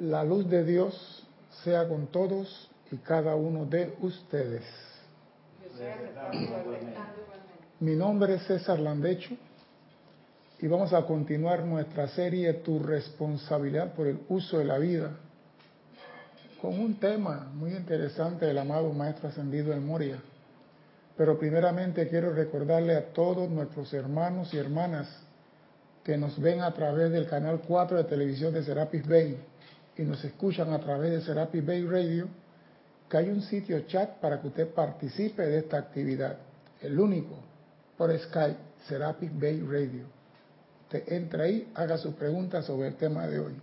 La luz de Dios sea con todos y cada uno de ustedes. Mi nombre es César Landecho y vamos a continuar nuestra serie Tu responsabilidad por el uso de la vida con un tema muy interesante del amado Maestro Ascendido en Moria. Pero primeramente quiero recordarle a todos nuestros hermanos y hermanas que nos ven a través del canal 4 de televisión de Serapis Bay y nos escuchan a través de Serapis Bay Radio, que hay un sitio chat para que usted participe de esta actividad. El único, por Skype, Serapis Bay Radio. Usted entra ahí, haga sus preguntas sobre el tema de hoy.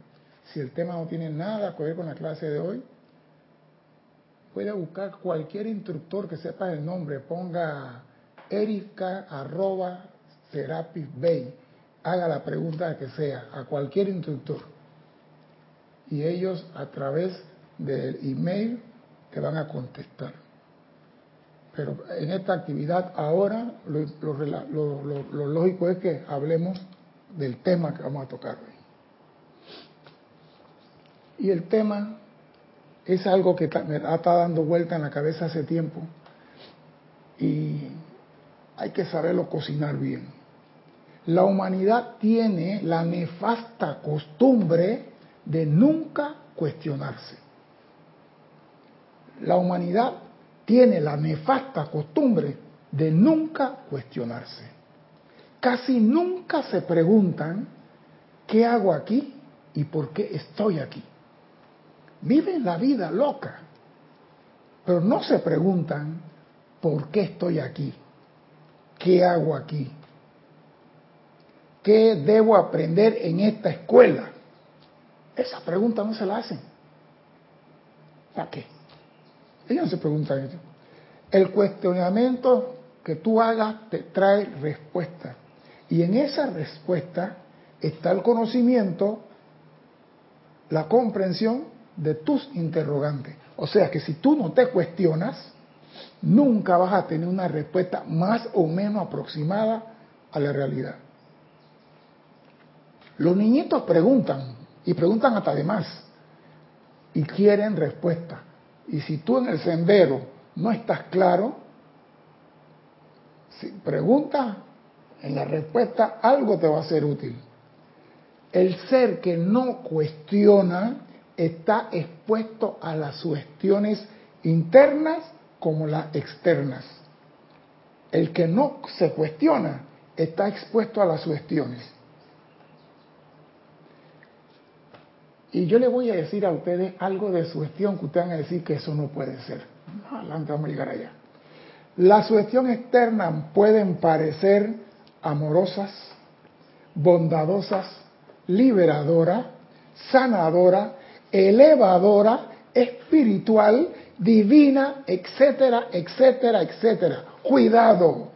Si el tema no tiene nada que ver con la clase de hoy, puede buscar cualquier instructor que sepa el nombre, ponga Erika arroba Serapis Bay, haga la pregunta que sea, a cualquier instructor. Y ellos a través del email te van a contestar. Pero en esta actividad ahora lo, lo lógico es que hablemos del tema que vamos a tocar hoy. Y el tema es algo que me está dando vuelta en la cabeza hace tiempo y hay que saberlo cocinar bien. La humanidad tiene la nefasta costumbre de nunca cuestionarse. La humanidad tiene la nefasta costumbre de nunca cuestionarse. Casi nunca se preguntan qué hago aquí y por qué estoy aquí. Viven la vida loca, pero no se preguntan por qué estoy aquí, qué hago aquí, qué debo aprender en esta escuela. Esa pregunta no se la hacen. ¿Para qué? Ellos se preguntan eso. El cuestionamiento que tú hagas te trae respuesta. Y en esa respuesta está el conocimiento, la comprensión de tus interrogantes. O sea que si tú no te cuestionas, nunca vas a tener una respuesta más o menos aproximada a la realidad. Los niñitos preguntan y preguntan hasta de más y quieren respuesta. Y si tú en el sendero no estás claro, si preguntas en la respuesta, algo te va a ser útil. El ser que no cuestiona está expuesto a las sugestiones internas como las externas. El que no se cuestiona está expuesto a las sugestiones. Y yo le voy a decir a ustedes algo de sugestión que ustedes van a decir que eso no puede ser. Adelante, vamos a llegar allá. Las sugestiones externas pueden parecer amorosas, bondadosas, liberadoras, sanadoras, elevadora, espiritual, divina, etcétera, etcétera, etcétera. Cuidado,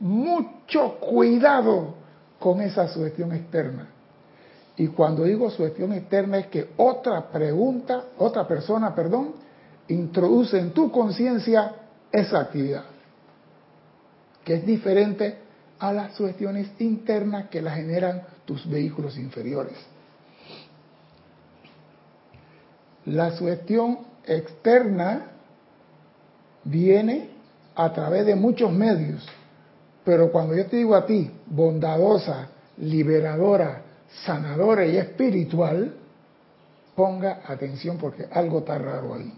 mucho cuidado con esa sugestión externa. Y cuando digo sugestión externa es que otra pregunta, otra persona, perdón, introduce en tu conciencia esa actividad, que es diferente a las sugestiones internas que la generan tus vehículos inferiores. La sugestión externa viene a través de muchos medios, pero cuando yo te digo a ti, bondadosa, liberadora, sanadora y espiritual, ponga atención porque algo está raro ahí.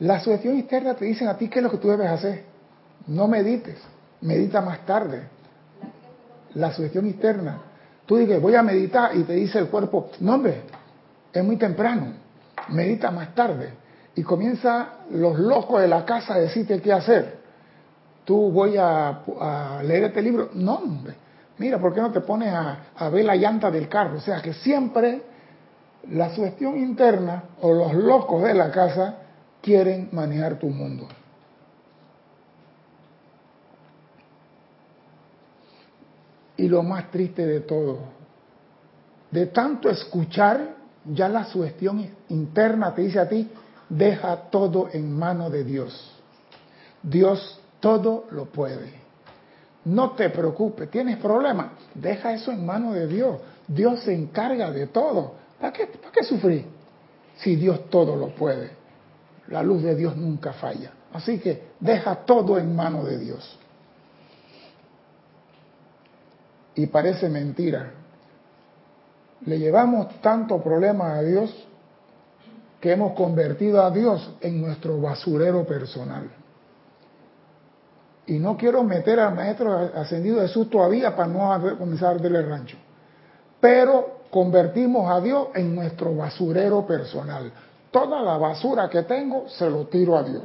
La sugestión externa te dice a ti qué es lo que tú debes hacer. No medites, medita más tarde. La sugestión externa. Tú dices, voy a meditar y te dice el cuerpo, no hombre, es muy temprano, medita más tarde y comienza los locos de la casa a decirte qué hacer. Tú voy a, leer este libro. No, hombre. Mira, ¿por qué no te pones a, ver la llanta del carro? O sea que siempre la sugestión interna o los locos de la casa quieren manejar tu mundo. Y lo más triste de todo, de tanto escuchar ya la sugestión interna te dice a ti, deja todo en mano de Dios. Dios todo lo puede. No te preocupes, tienes problemas, deja eso en manos de Dios. Dios se encarga de todo. ¿Para qué, ¿Para qué sufrir? Si Dios todo lo puede. La luz de Dios nunca falla. Así que deja todo en manos de Dios. Y parece mentira. Le llevamos tanto problema a Dios que hemos convertido a Dios en nuestro basurero personal. Y no quiero meter al maestro ascendido Jesús todavía para no comenzar a darle rancho. Pero convertimos a Dios en nuestro basurero personal. Toda la basura que tengo se lo tiro a Dios.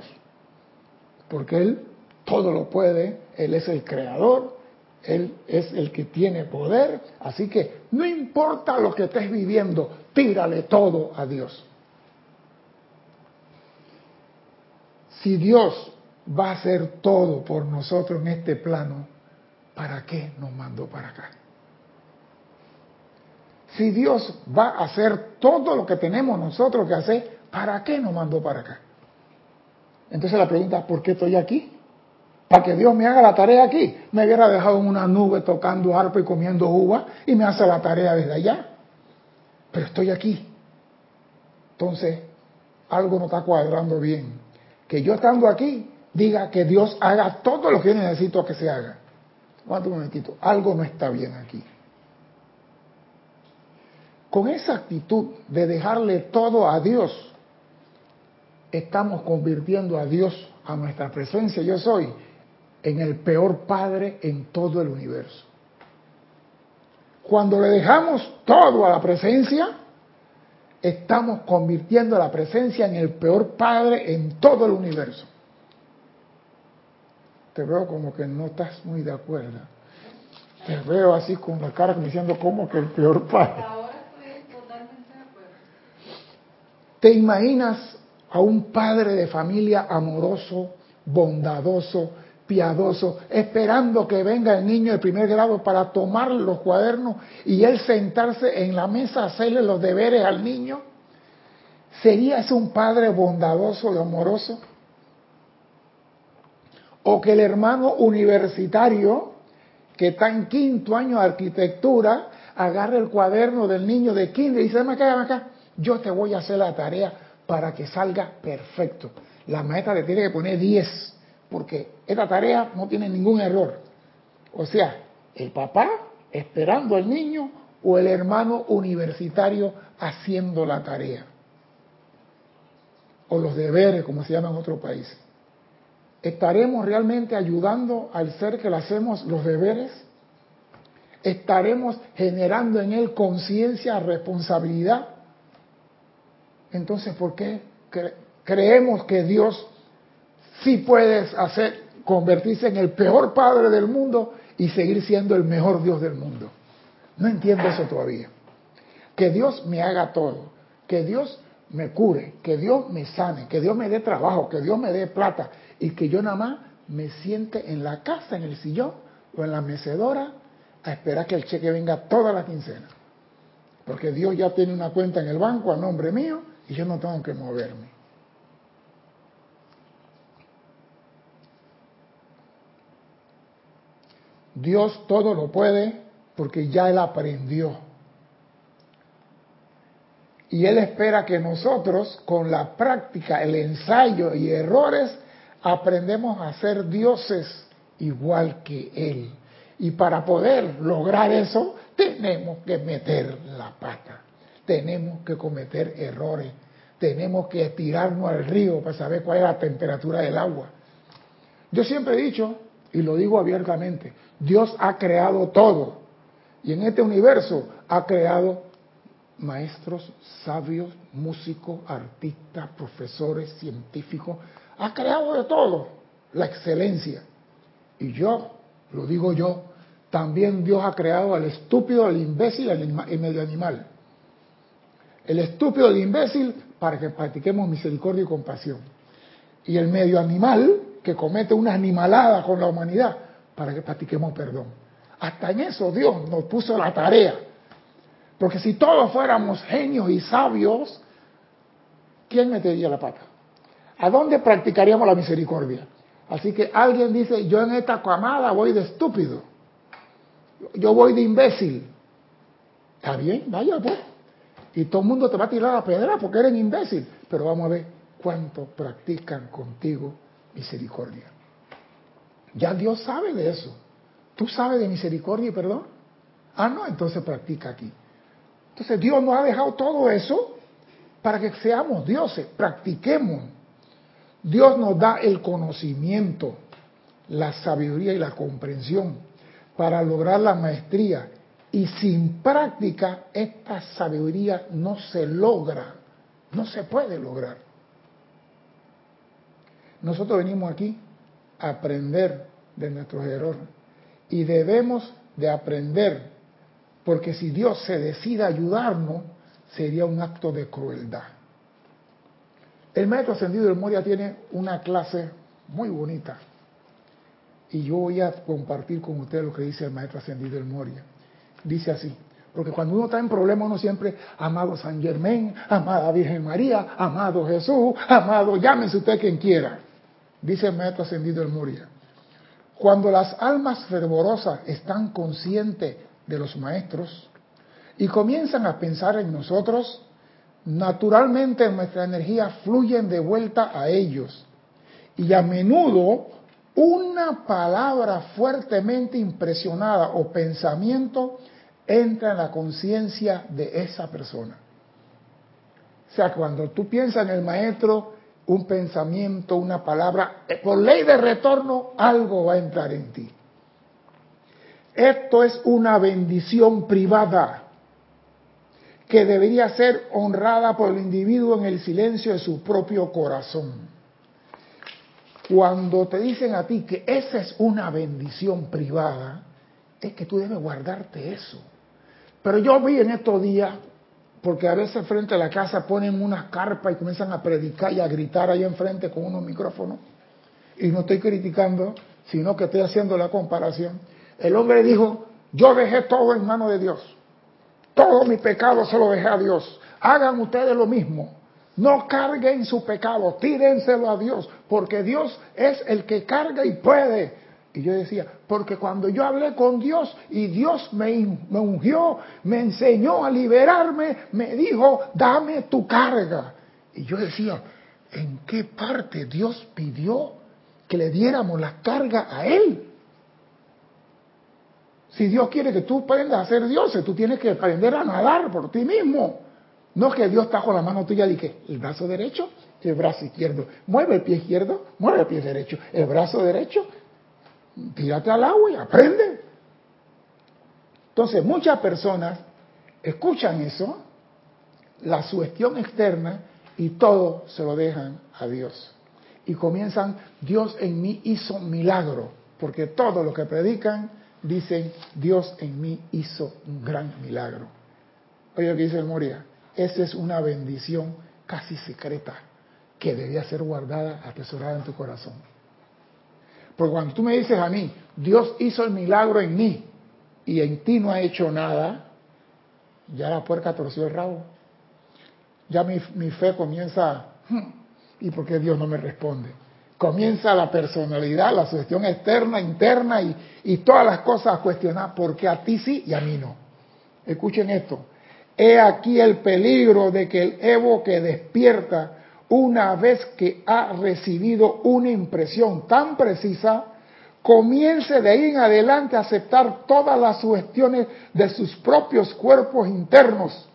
Porque Él todo lo puede, Él es el creador, Él es el que tiene poder. Así que no importa lo que estés viviendo, tírale todo a Dios. Si Dios va a hacer todo por nosotros en este plano, ¿para qué nos mandó para acá? Si Dios va a hacer todo lo que tenemos nosotros que hacer, ¿para qué nos mandó para acá? Entonces la pregunta, ¿por qué estoy aquí? Para que Dios me haga la tarea aquí. Me hubiera dejado en una nube tocando arpa y comiendo uva y me hace la tarea desde allá. Pero estoy aquí. Entonces, algo no está cuadrando bien. Que yo estando aquí, diga que Dios haga todo lo que necesito que se haga. ¿Cuánto momentito? Algo no está bien aquí. Con esa actitud de dejarle todo a Dios, estamos convirtiendo a Dios, a nuestra presencia, yo soy, en el peor padre en todo el universo. Cuando le dejamos todo a la presencia, estamos convirtiendo a la presencia en el peor padre en todo el universo. Te veo como que no estás muy de acuerdo. Te veo así con la cara diciendo como que el peor padre. Ahora estoy totalmente de acuerdo. ¿Te imaginas a un padre de familia amoroso, bondadoso, piadoso, esperando que venga el niño de primer grado para tomar los cuadernos y él sentarse en la mesa a hacerle los deberes al niño? ¿Sería ese un padre bondadoso y amoroso? O que el hermano universitario que está en quinto año de arquitectura agarre el cuaderno del niño de kinder y dice, ven acá, ven acá, yo te voy a hacer la tarea para que salga perfecto. La maestra le tiene que poner 10, porque esta tarea no tiene ningún error. O sea, el papá esperando al niño o el hermano universitario haciendo la tarea. O los deberes, como se llama en otro país. ¿Estaremos realmente ayudando al ser que le hacemos los deberes? ¿Estaremos generando en él conciencia, responsabilidad? Entonces, ¿por qué creemos que Dios sí puede hacer, convertirse en el peor padre del mundo y seguir siendo el mejor Dios del mundo? No entiendo eso todavía. Que Dios me haga todo, que Dios me cure, que Dios me sane, que Dios me dé trabajo, que Dios me dé plata y que yo nada más me siente en la casa, en el sillón o en la mecedora a esperar que el cheque venga toda la quincena. Porque Dios ya tiene una cuenta en el banco a nombre mío y yo no tengo que moverme. Dios todo lo puede porque ya Él aprendió. Y Él espera que nosotros, con la práctica, el ensayo y errores, aprendemos a ser dioses igual que Él. Y para poder lograr eso, tenemos que meter la pata tenemos que cometer errores, tenemos que tirarnos al río para saber cuál es la temperatura del agua. Yo siempre he dicho, y lo digo abiertamente, Dios ha creado todo. Y en este universo ha creado maestros, sabios, músicos, artistas, profesores, científicos. Ha creado de todo, la excelencia. Y yo, lo digo yo, también Dios ha creado al estúpido, al imbécil y al medio animal el estúpido, el imbécil, para que practiquemos misericordia y compasión. Y el medio animal, que comete una animalada con la humanidad, para que practiquemos perdón. Hasta en eso Dios nos puso la tarea. Porque si todos fuéramos genios y sabios, ¿quién metería la pata? ¿A dónde practicaríamos la misericordia? Así que alguien dice, yo en esta camada voy de estúpido. Yo voy de imbécil. Está bien, vaya pues. Y todo el mundo te va a tirar la pedra porque eres imbécil. Pero vamos a ver cuánto practican contigo misericordia. Ya Dios sabe de eso. ¿Tú sabes de misericordia y perdón? Ah, no, entonces practica aquí. Entonces Dios nos ha dejado todo eso para que seamos dioses, practiquemos. Dios nos da el conocimiento, la sabiduría y la comprensión para lograr la maestría. Y sin práctica esta sabiduría no se logra, no se puede lograr. Nosotros venimos aquí a aprender de nuestros errores y debemos de aprender, porque si Dios se decide ayudarnos, sería un acto de crueldad. El maestro ascendido del Moria tiene una clase muy bonita y yo voy a compartir con ustedes lo que dice el maestro ascendido del Moria. Dice así, porque cuando uno está en problemas uno siempre, amado San Germán, amada Virgen María, amado Jesús, amado, llámese usted quien quiera. Dice el maestro ascendido del Moria. Cuando las almas fervorosas están conscientes de los maestros y comienzan a pensar en nosotros, naturalmente nuestra energía fluye de vuelta a ellos. Y a menudo una palabra fuertemente impresionada o pensamiento entra en la conciencia de esa persona. O sea, cuando tú piensas en el maestro, un pensamiento, una palabra, eh, por ley de retorno, algo va a entrar en ti. Esto es una bendición privada que debería ser honrada por el individuo en el silencio de su propio corazón. Cuando te dicen a ti que esa es una bendición privada, es que tú debes guardarte eso. Pero yo vi en estos días porque a veces frente a la casa ponen una carpa y comienzan a predicar y a gritar ahí enfrente con unos micrófonos. Y no estoy criticando, sino que estoy haciendo la comparación. El hombre dijo, yo dejé todo en manos de Dios. Todo mi pecado se lo dejé a Dios. Hagan ustedes lo mismo. No carguen su pecado, tírenselo a Dios, porque Dios es el que carga y puede. Y yo decía, porque cuando yo hablé con Dios y Dios me, me, ungió, me enseñó a liberarme, me dijo, dame tu carga. Y yo decía, ¿en qué parte Dios pidió que le diéramos la carga a Él? Si Dios quiere que tú aprendas a ser Dios, tú tienes que aprender a nadar por ti mismo. No que Dios está con la mano tuya y que el brazo derecho, el brazo izquierdo. Mueve el pie izquierdo, mueve el pie derecho. El brazo derecho, tírate al agua y aprende. Entonces, muchas personas escuchan eso, la sugestión externa, y todo se lo dejan a Dios. Y comienzan, Dios en mí hizo milagro, porque todo lo que predican dicen, Dios en mí hizo un gran milagro. Oye lo que dice el Moria, esa es una bendición casi secreta que debía ser guardada, atesorada en tu corazón. Porque cuando tú me dices a mí, Dios hizo el milagro en mí y en ti no ha hecho nada, ya la puerca torció el rabo. Ya mi, fe comienza, hmm, ¿y por qué Dios no me responde? Comienza la personalidad, la sugestión externa, interna y, todas las cosas a cuestionar, porque a ti sí y a mí no. Escuchen esto. He aquí el peligro de que el Evo que despierta una vez que ha recibido una impresión tan precisa, comience de ahí en adelante a aceptar todas las sugestiones de sus propios cuerpos internos,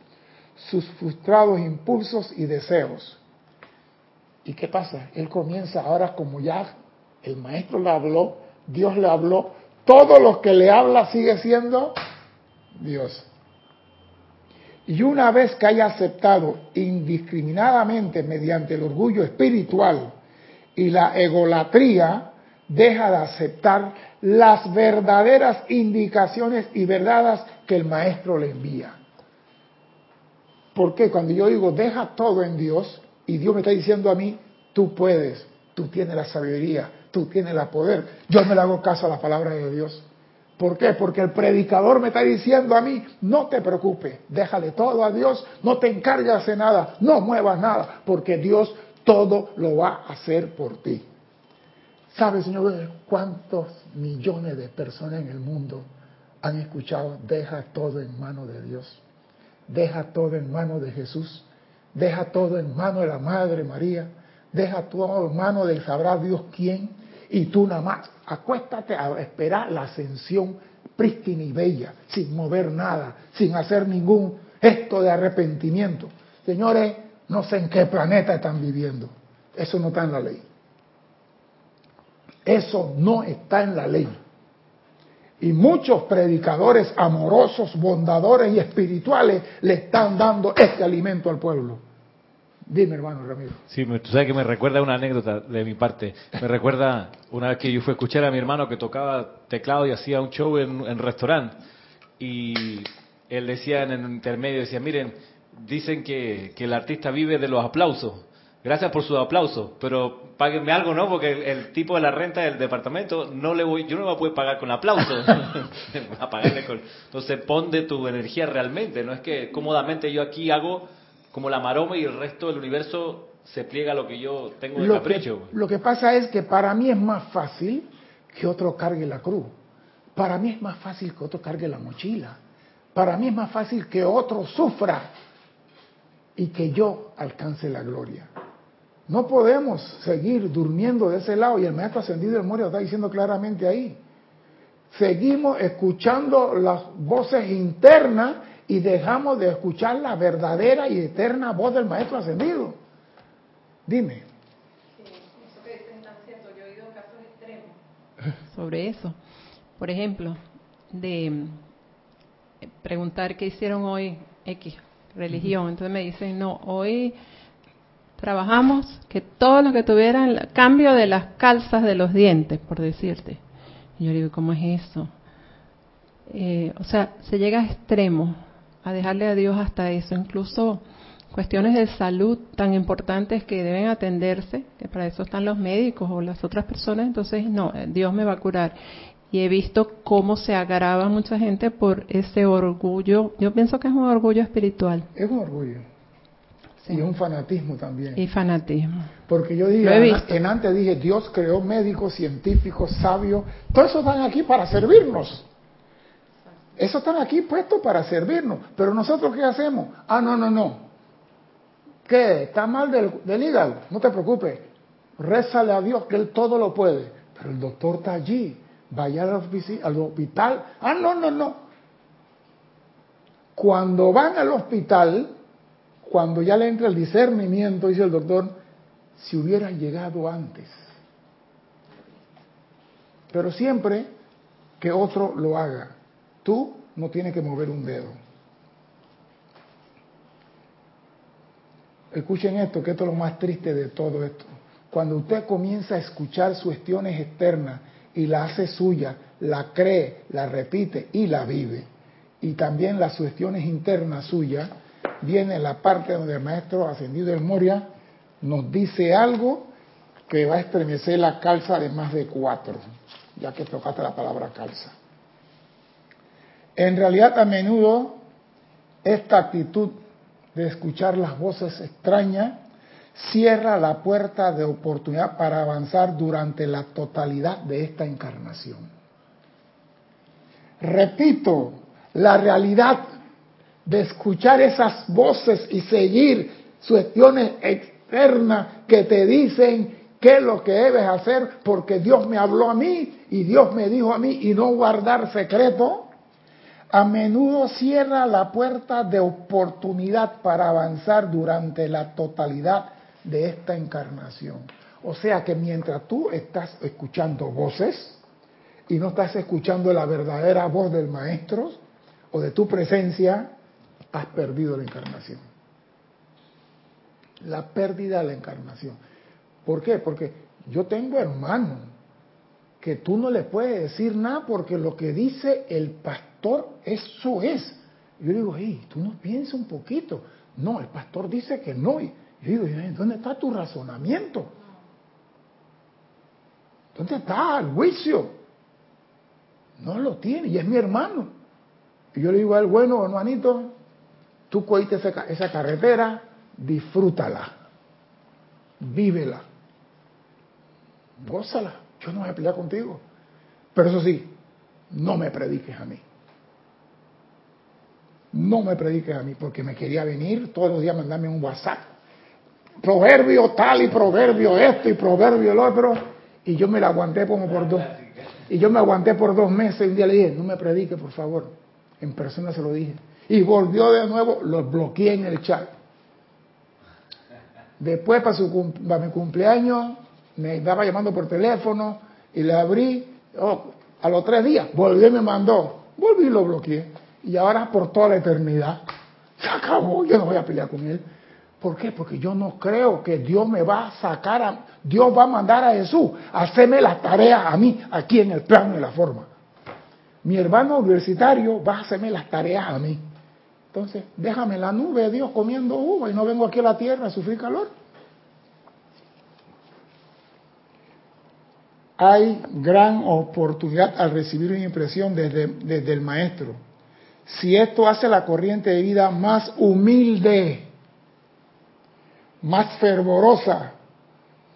sus frustrados impulsos y deseos. ¿Y qué pasa? Él comienza ahora como ya el maestro le habló, Dios le habló, todo lo que le habla sigue siendo Dios. Y una vez que haya aceptado indiscriminadamente mediante el orgullo espiritual y la egolatría, deja de aceptar las verdaderas indicaciones y verdades que el maestro le envía. Porque cuando yo digo deja todo en Dios y Dios me está diciendo a mí, tú puedes, tú tienes la sabiduría, tú tienes el poder, yo no le hago caso a la palabra de Dios. ¿Por qué? Porque el predicador me está diciendo a mí, no te preocupes, déjale todo a Dios, no te encargas de nada, no muevas nada, porque Dios todo lo va a hacer por ti. ¿Sabe, señor, cuántos millones de personas en el mundo han escuchado, deja todo en manos de Dios, deja todo en manos de Jesús, deja todo en manos de la Madre María, deja todo en manos del sabrá Dios quién, y tú nada más acuéstate a esperar la ascensión prístina y bella, sin mover nada, sin hacer ningún gesto de arrepentimiento. Señores, no sé en qué planeta están viviendo. Eso no está en la ley. Eso no está en la ley. Y muchos predicadores amorosos, bondadores y espirituales le están dando este alimento al pueblo. Dime, hermano Ramiro. Sí, tú sabes que me recuerda una anécdota de mi parte. Me recuerda una vez que yo fui a escuchar a mi hermano que tocaba teclado y hacía un show en un restaurante. Y él decía en el intermedio, decía, miren, dicen que, que el artista vive de los aplausos. Gracias por su aplauso, pero páguenme algo, ¿no? Porque el, tipo de la renta del departamento no le voy, yo no me voy a poder pagar con aplauso. a pagarle con, entonces pon de tu energía realmente, no es que cómodamente yo aquí hago como la maroma y el resto del universo se pliega a lo que yo tengo de capricho. lo que pasa es que para mí es más fácil que otro cargue la cruz. Para mí es más fácil que otro cargue la mochila. Para mí es más fácil que otro sufra y que yo alcance la gloria. No podemos seguir durmiendo de ese lado y el maestro ascendido del Moria está diciendo claramente ahí. Seguimos escuchando las voces internas y dejamos de escuchar la verdadera y eterna voz del maestro ascendido. Dime. eso que dicen tan cierto. Yo he oído casos extremos sobre eso. Por ejemplo, de preguntar qué hicieron hoy X religión. Entonces me dicen, no, hoy trabajamos que todo lo que tuvieran cambio de las calzas de los dientes, por decirte. Y yo digo, ¿cómo es eso? Eh, o sea, se llega a extremo, a dejarle a Dios hasta eso, incluso cuestiones de salud tan importantes que deben atenderse, que para eso están los médicos o las otras personas, entonces no, eh, Dios me va a curar. Y he visto cómo se agrava mucha gente por ese orgullo, yo pienso que es un orgullo espiritual. Es un orgullo. Y un fanatismo también. Y fanatismo. Porque yo dije, en antes dije, Dios creó médicos, científicos, sabios, todos esos están aquí para servirnos. Esos están aquí puestos para servirnos. Pero nosotros, ¿qué hacemos? Ah, no, no, no. ¿Qué? ¿Está mal del, del hígado? No te preocupes. Rézale a Dios que Él todo lo puede. Pero el doctor está allí. Vaya al, al hospital. Ah, no, no, no. Cuando van al hospital, cuando ya le entra el discernimiento, dice el doctor, si hubiera llegado antes. Pero siempre que otro lo haga, tú no tienes que mover un dedo. Escuchen esto, que esto es lo más triste de todo esto. Cuando usted comienza a escuchar cuestiones externas y la hace suya, la cree, la repite y la vive, y también las cuestiones internas suyas, viene la parte donde el maestro ascendido de Moria nos dice algo que va a estremecer la calza de más de cuatro, ya que tocaste la palabra calza. En realidad a menudo esta actitud de escuchar las voces extrañas cierra la puerta de oportunidad para avanzar durante la totalidad de esta encarnación. Repito, la realidad de escuchar esas voces y seguir cuestiones externas que te dicen qué es lo que debes hacer porque Dios me habló a mí y Dios me dijo a mí y no guardar secreto, a menudo cierra la puerta de oportunidad para avanzar durante la totalidad de esta encarnación. O sea que mientras tú estás escuchando voces y no estás escuchando la verdadera voz del maestro o de tu presencia, has perdido la encarnación. La pérdida de la encarnación. ¿Por qué? Porque yo tengo hermano que tú no le puedes decir nada porque lo que dice el pastor, eso es. Yo digo, hey, tú no piensas un poquito. No, el pastor dice que no. Yo digo, ¿dónde está tu razonamiento? ¿Dónde está el juicio? No lo tiene y es mi hermano. Y yo le digo a él, bueno, hermanito, Tú cogiste esa, carretera, disfrútala, vívela, gózala. Yo no voy a pelear contigo. Pero eso sí, no me prediques a mí. No me prediques a mí, porque me quería venir todos los días mandarme un WhatsApp. Proverbio tal y proverbio esto y proverbio el otro. Y yo me la aguanté como por dos. Y yo me aguanté por dos meses. Y un día le dije, no me predique, por favor. En persona se lo dije. Y volvió de nuevo, lo bloqueé en el chat. Después, para, mi cumpleaños, me estaba llamando por teléfono y le abrí. Oh, a los tres días, volvió y me mandó. Volví y lo bloqueé. Y ahora por toda la eternidad. Se acabó, yo no voy a pelear con él. ¿Por qué? Porque yo no creo que Dios me va a sacar, a, Dios va a mandar a Jesús a hacerme las tareas a mí, aquí en el plano de la forma. Mi hermano universitario va a hacerme las tareas a mí. Entonces, déjame la nube, Dios, comiendo uva y no vengo aquí a la tierra a sufrir calor. Hay gran oportunidad al recibir una impresión desde, desde el maestro. Si esto hace la corriente de vida más humilde, más fervorosa,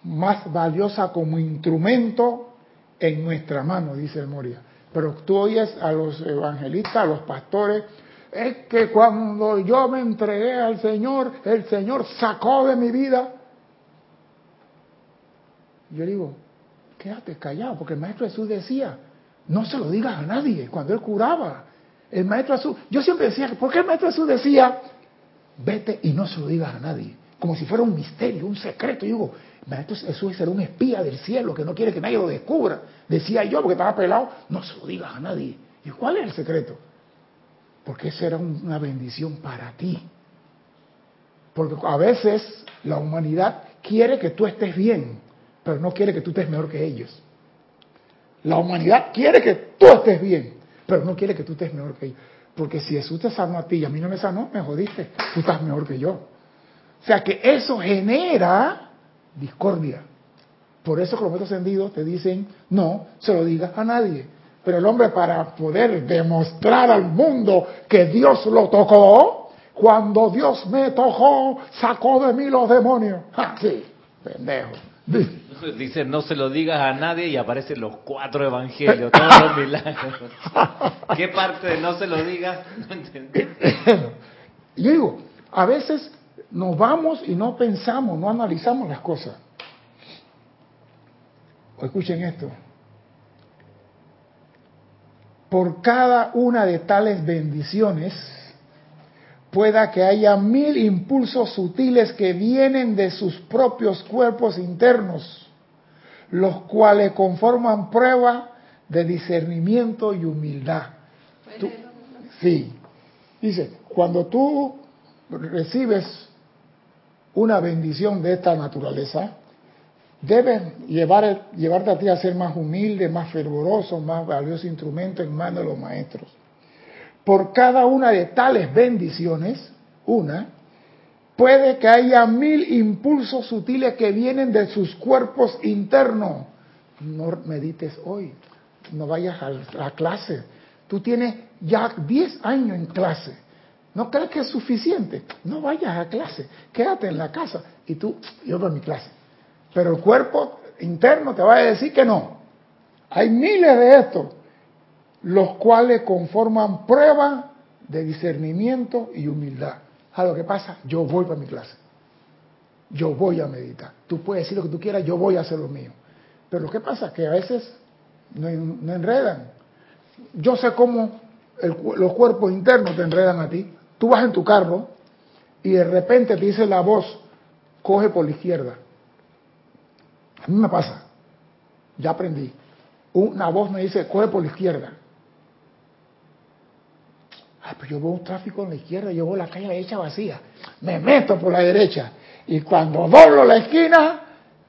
más valiosa como instrumento en nuestra mano, dice el Moria. Pero tú oyes a los evangelistas, a los pastores, es que cuando yo me entregué al Señor, el Señor sacó de mi vida. Yo digo, quédate callado, porque el Maestro Jesús decía, no se lo digas a nadie cuando él curaba. El Maestro Jesús, yo siempre decía, ¿por qué el Maestro Jesús decía, vete y no se lo digas a nadie? Como si fuera un misterio, un secreto. Y digo, Maestro Jesús era un espía del cielo que no quiere que nadie lo descubra. Decía yo, porque estaba pelado, no se lo digas a nadie. ¿Y cuál es el secreto? Porque eso era una bendición para ti. Porque a veces la humanidad quiere que tú estés bien, pero no quiere que tú estés mejor que ellos. La humanidad quiere que tú estés bien, pero no quiere que tú estés mejor que ellos. Porque si Jesús te sanó a ti y a mí no me sanó, me jodiste. Tú estás mejor que yo. O sea que eso genera discordia. Por eso que los ascendidos te dicen, no se lo digas a nadie. Pero el hombre para poder demostrar al mundo que Dios lo tocó, cuando Dios me tocó, sacó de mí los demonios. Ah, sí, pendejo. Dice, no se lo digas a nadie y aparecen los cuatro evangelios, todos los milagros. ¿Qué parte de no se lo digas? No entendí. Yo digo, a veces nos vamos y no pensamos, no analizamos las cosas. O escuchen esto. Por cada una de tales bendiciones, pueda que haya mil impulsos sutiles que vienen de sus propios cuerpos internos, los cuales conforman prueba de discernimiento y humildad. sí, dice, cuando tú recibes una bendición de esta naturaleza, debes llevar, llevarte a ti a ser más humilde, más fervoroso, más valioso instrumento en manos de los maestros por cada una de tales bendiciones, una, puede que haya mil impulsos sutiles que vienen de sus cuerpos internos. No medites hoy, no vayas a la clase. Tú tienes ya 10 años en clase. ¿No crees que es suficiente? No vayas a clase, quédate en la casa y tú, yo voy a mi clase. Pero el cuerpo interno te va a decir que no. Hay miles de estos los cuales conforman prueba de discernimiento y humildad. ¿A lo que pasa? Yo voy para mi clase. Yo voy a meditar. Tú puedes decir lo que tú quieras, yo voy a hacer lo mío. Pero lo que pasa es que a veces no, enredan. Yo sé cómo los cuerpos internos te enredan a ti. Tú vas en tu carro y de repente te dice la voz, coge por la izquierda. A mí me pasa. Ya aprendí. Una voz me dice, coge por la izquierda. Ay, pues yo veo un tráfico en la izquierda, yo veo la calle derecha vacía. Me meto por la derecha. Y cuando doblo la esquina,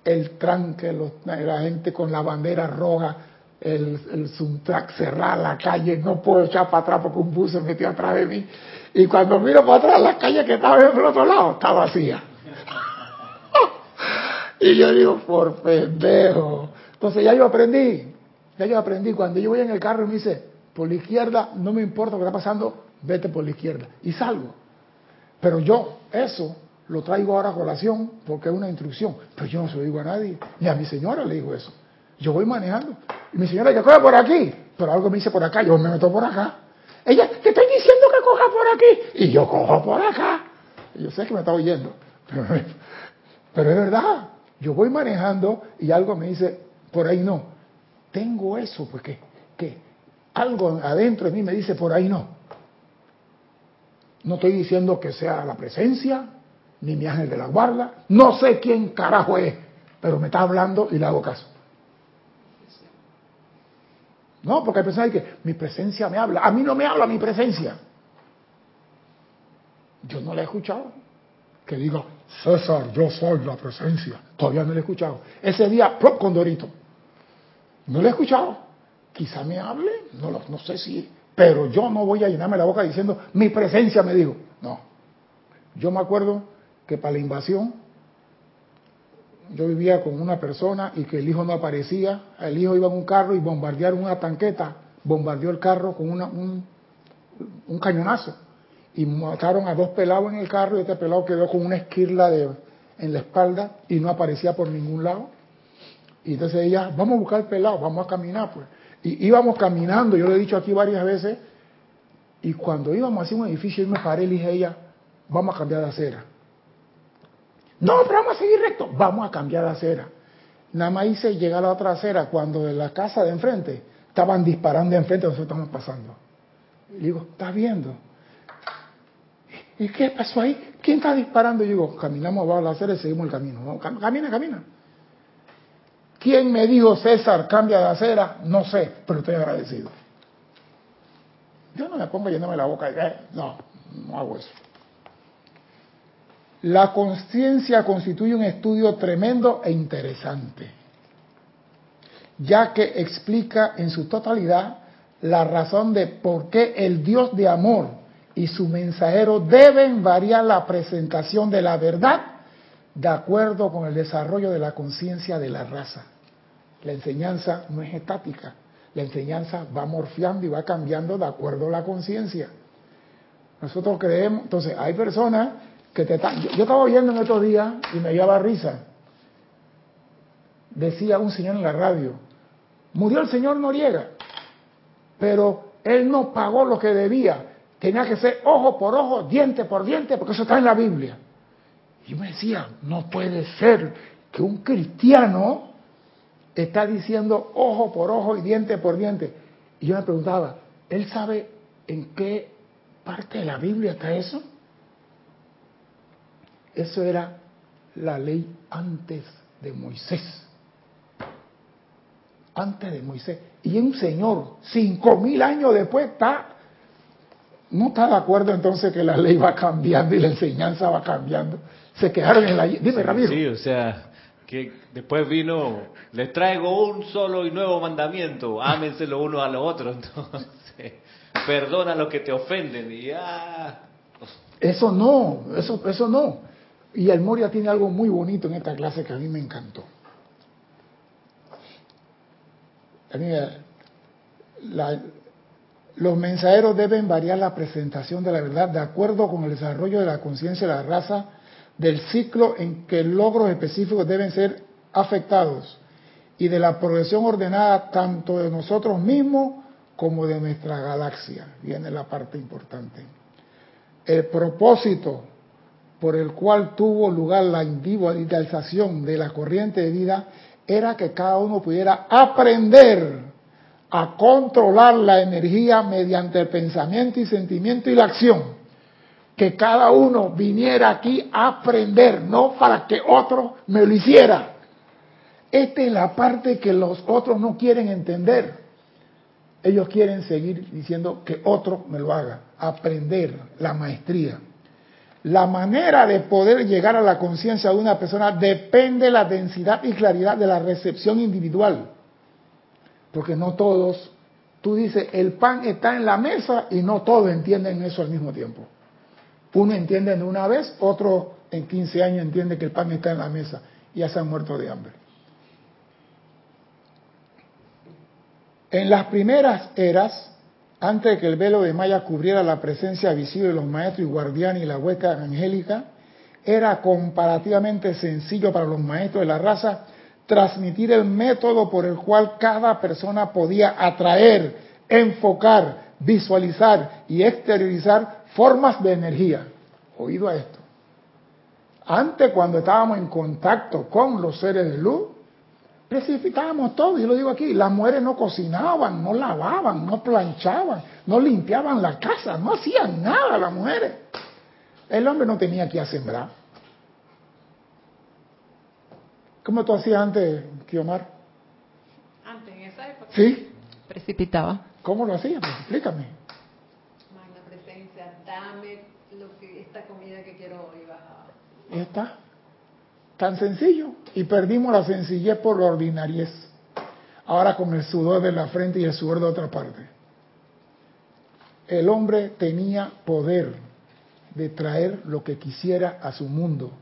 el tranque, la gente con la bandera roja, el, el track cerrar la calle, no puedo echar para atrás porque un bus se metió atrás de mí. Y cuando miro para atrás, la calle que estaba en el otro lado está vacía. Y yo digo, por pendejo. Entonces ya yo aprendí, ya yo aprendí. Cuando yo voy en el carro y me dice, por la izquierda, no me importa lo que está pasando, vete por la izquierda. Y salgo. Pero yo, eso, lo traigo ahora a colación porque es una instrucción. Pero yo no se lo digo a nadie. Ni a mi señora le digo eso. Yo voy manejando. Y mi señora que coja por aquí, pero algo me dice por acá, yo me meto por acá. Ella, te estoy diciendo que coja por aquí. Y yo cojo por acá. Y yo sé que me está oyendo. Pero, es verdad. Yo voy manejando y algo me dice, por ahí no. Tengo eso, porque que algo adentro de mí me dice, por ahí no. No estoy diciendo que sea la presencia, ni mi ángel de la guarda. No sé quién carajo es, pero me está hablando y le hago caso. No, porque hay personas que mi presencia me habla. A mí no me habla mi presencia. Yo no la he escuchado. Que diga, César, yo soy la presencia. Todavía no la he escuchado. Ese día, prop con Dorito. No la he escuchado. Quizá me hable, no, no sé si. Pero yo no voy a llenarme la boca diciendo, mi presencia me dijo. No. Yo me acuerdo que para la invasión yo vivía con una persona y que el hijo no aparecía, el hijo iba en un carro y bombardearon una tanqueta, bombardeó el carro con un, un cañonazo y mataron a dos pelados en el carro y este pelado quedó con una esquirla de, en la espalda y no aparecía por ningún lado. Y entonces ella, vamos a buscar el pelado, vamos a caminar pues. Y íbamos caminando, yo lo he dicho aquí varias veces, y cuando íbamos hacia un edificio, yo me paré y dije a ella, vamos a cambiar de acera. No, pero vamos a seguir recto. Vamos a cambiar de acera. Nada más hice llegar a la otra acera cuando de la casa de enfrente estaban disparando de enfrente, nosotros estamos pasando. Y digo, ¿estás viendo? ¿Y qué pasó ahí? ¿Quién está disparando? Y digo, caminamos abajo de la acera y seguimos el camino. camina, camina. ¿Quién me dijo, César, cambia de acera? No sé, pero estoy agradecido. Yo no me pongo yéndome la boca. Eh, no, no hago eso. La conciencia constituye un estudio tremendo e interesante, ya que explica en su totalidad la razón de por qué el Dios de amor y su mensajero deben variar la presentación de la verdad de acuerdo con el desarrollo de la conciencia de la raza. La enseñanza no es estática, la enseñanza va morfiando y va cambiando de acuerdo a la conciencia. Nosotros creemos, entonces hay personas que te yo, estaba oyendo en estos días y me llevaba risa. Decía un señor en la radio, murió el señor Noriega, pero él no pagó lo que debía. Tenía que ser ojo por ojo, diente por diente, porque eso está en la Biblia. Y me decía, no puede ser que un cristiano está diciendo ojo por ojo y diente por diente. Y yo me preguntaba, ¿él sabe en qué parte de la Biblia está eso? Eso era la ley antes de Moisés. Antes de Moisés. Y un señor, cinco mil años después, está, no está de acuerdo entonces que la ley va cambiando y la enseñanza va cambiando. Se quedaron en la... Dime, Ramiro. Sí, o sea, que después vino, les traigo un solo y nuevo mandamiento, ámense los unos a los otros. Entonces, perdona a los que te ofenden y ya... Eso no, eso, eso no. Y el Moria tiene algo muy bonito en esta clase que a mí me encantó. Los mensajeros deben variar la presentación de la verdad de acuerdo con el desarrollo de la conciencia de la raza, del ciclo en que logros específicos deben ser afectados y de la progresión ordenada tanto de nosotros mismos como de nuestra galaxia. Viene la parte importante. El propósito por el cual tuvo lugar la individualización de la corriente de vida era que cada uno pudiera aprender a controlar la energía mediante el pensamiento y sentimiento y la acción. Que cada uno viniera aquí a aprender, no para que otro me lo hiciera. Esta es la parte que los otros no quieren entender. Ellos quieren seguir diciendo que otro me lo haga, aprender la maestría. La manera de poder llegar a la conciencia de una persona depende de la densidad y claridad de la recepción individual. Porque no todos, tú dices, el pan está en la mesa y no todos entienden eso al mismo tiempo. Uno entiende de una vez, otro en 15 años entiende que el pan está en la mesa y ya se han muerto de hambre. En las primeras eras, antes de que el velo de Maya cubriera la presencia visible de los maestros y guardianes y la hueca angélica, era comparativamente sencillo para los maestros de la raza transmitir el método por el cual cada persona podía atraer, enfocar, visualizar y exteriorizar formas de energía. Oído a esto. Antes, cuando estábamos en contacto con los seres de luz, precipitábamos todo, y lo digo aquí, las mujeres no cocinaban, no lavaban, no planchaban, no limpiaban la casa, no hacían nada las mujeres. El hombre no tenía que sembrar. ¿Cómo tú hacías antes, Kiomar? Antes, en esa época. Sí. Precipitaba. ¿Cómo lo hacías? Pues explícame. Magna presencia, dame lo que, esta comida que quiero hoy. Ya está. Tan sencillo. Y perdimos la sencillez por la ordinariez. Ahora con el sudor de la frente y el sudor de otra parte. El hombre tenía poder de traer lo que quisiera a su mundo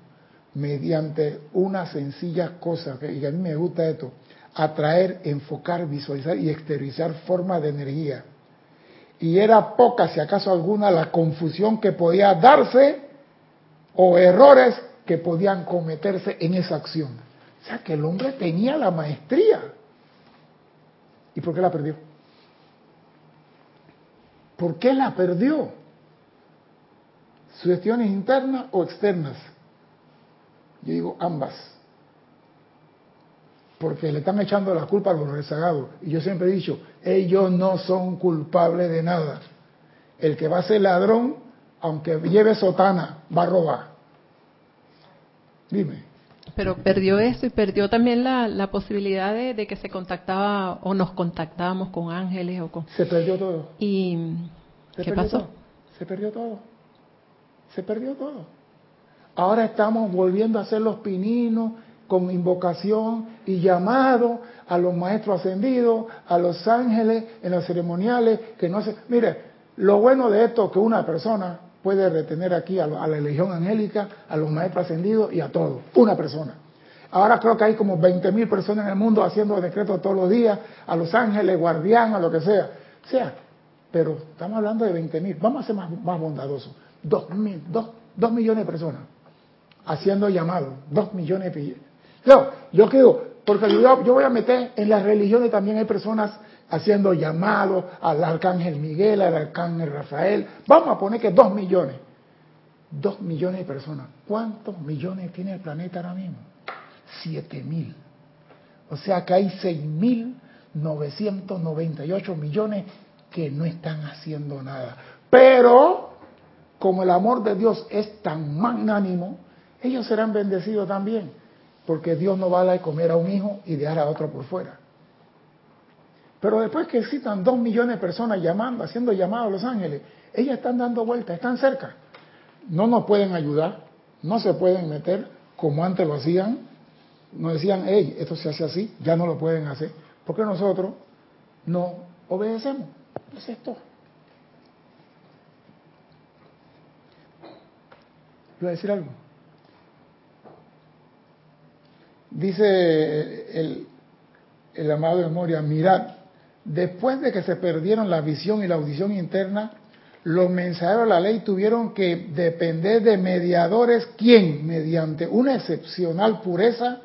mediante una sencilla cosa, y a mí me gusta esto, atraer, enfocar, visualizar y exteriorizar formas de energía. Y era poca, si acaso alguna, la confusión que podía darse o errores que podían cometerse en esa acción. O sea que el hombre tenía la maestría. ¿Y por qué la perdió? ¿Por qué la perdió? ¿Sugestiones internas o externas? Yo digo ambas. Porque le están echando la culpa a los rezagados. Y yo siempre he dicho, ellos no son culpables de nada. El que va a ser ladrón, aunque lleve sotana, va a robar. Dime. Pero perdió eso y perdió también la, la posibilidad de, que se contactaba o nos contactábamos con ángeles o con... Se perdió todo. ¿Y qué pasó? Se perdió todo. Se perdió todo. Ahora estamos volviendo a hacer los pininos con invocación y llamado a los maestros ascendidos, a los ángeles en los ceremoniales, que no se... Mire, lo bueno de esto es que una persona puede retener aquí a, la legión angélica, a los maestros ascendidos y a todos. Una persona. Ahora creo que hay como 20.000 personas en el mundo haciendo decretos todos los días, a los ángeles, guardianes, a lo que sea. O sea, pero estamos hablando de 20.000. Vamos a ser más, más bondadosos. Dos, mil, dos, dos millones de personas haciendo llamados. Dos millones de yo, yo creo, porque yo, voy a meter en las religiones también hay personas haciendo llamados al arcángel Miguel, al arcángel Rafael. Vamos a poner que dos millones. Dos millones de personas. ¿Cuántos millones tiene el planeta ahora mismo? Siete mil. O sea que hay seis mil novecientos noventa y ocho millones que no están haciendo nada. Pero, como el amor de Dios es tan magnánimo, ellos serán bendecidos también, porque Dios no va a dar comer a un hijo y dejar a otro por fuera. Pero después que existan dos millones de personas llamando, haciendo llamados a los ángeles, ellas están dando vueltas, están cerca. No nos pueden ayudar, no se pueden meter como antes lo hacían. Nos decían, hey, esto se hace así, ya no lo pueden hacer. Porque nosotros no obedecemos. Es esto. ¿Voy a decir algo? Dice el, el amado de Moria, mirad, después de que se perdieron la visión y la audición interna, los mensajeros de la ley tuvieron que depender de mediadores, ¿quién? Mediante una excepcional pureza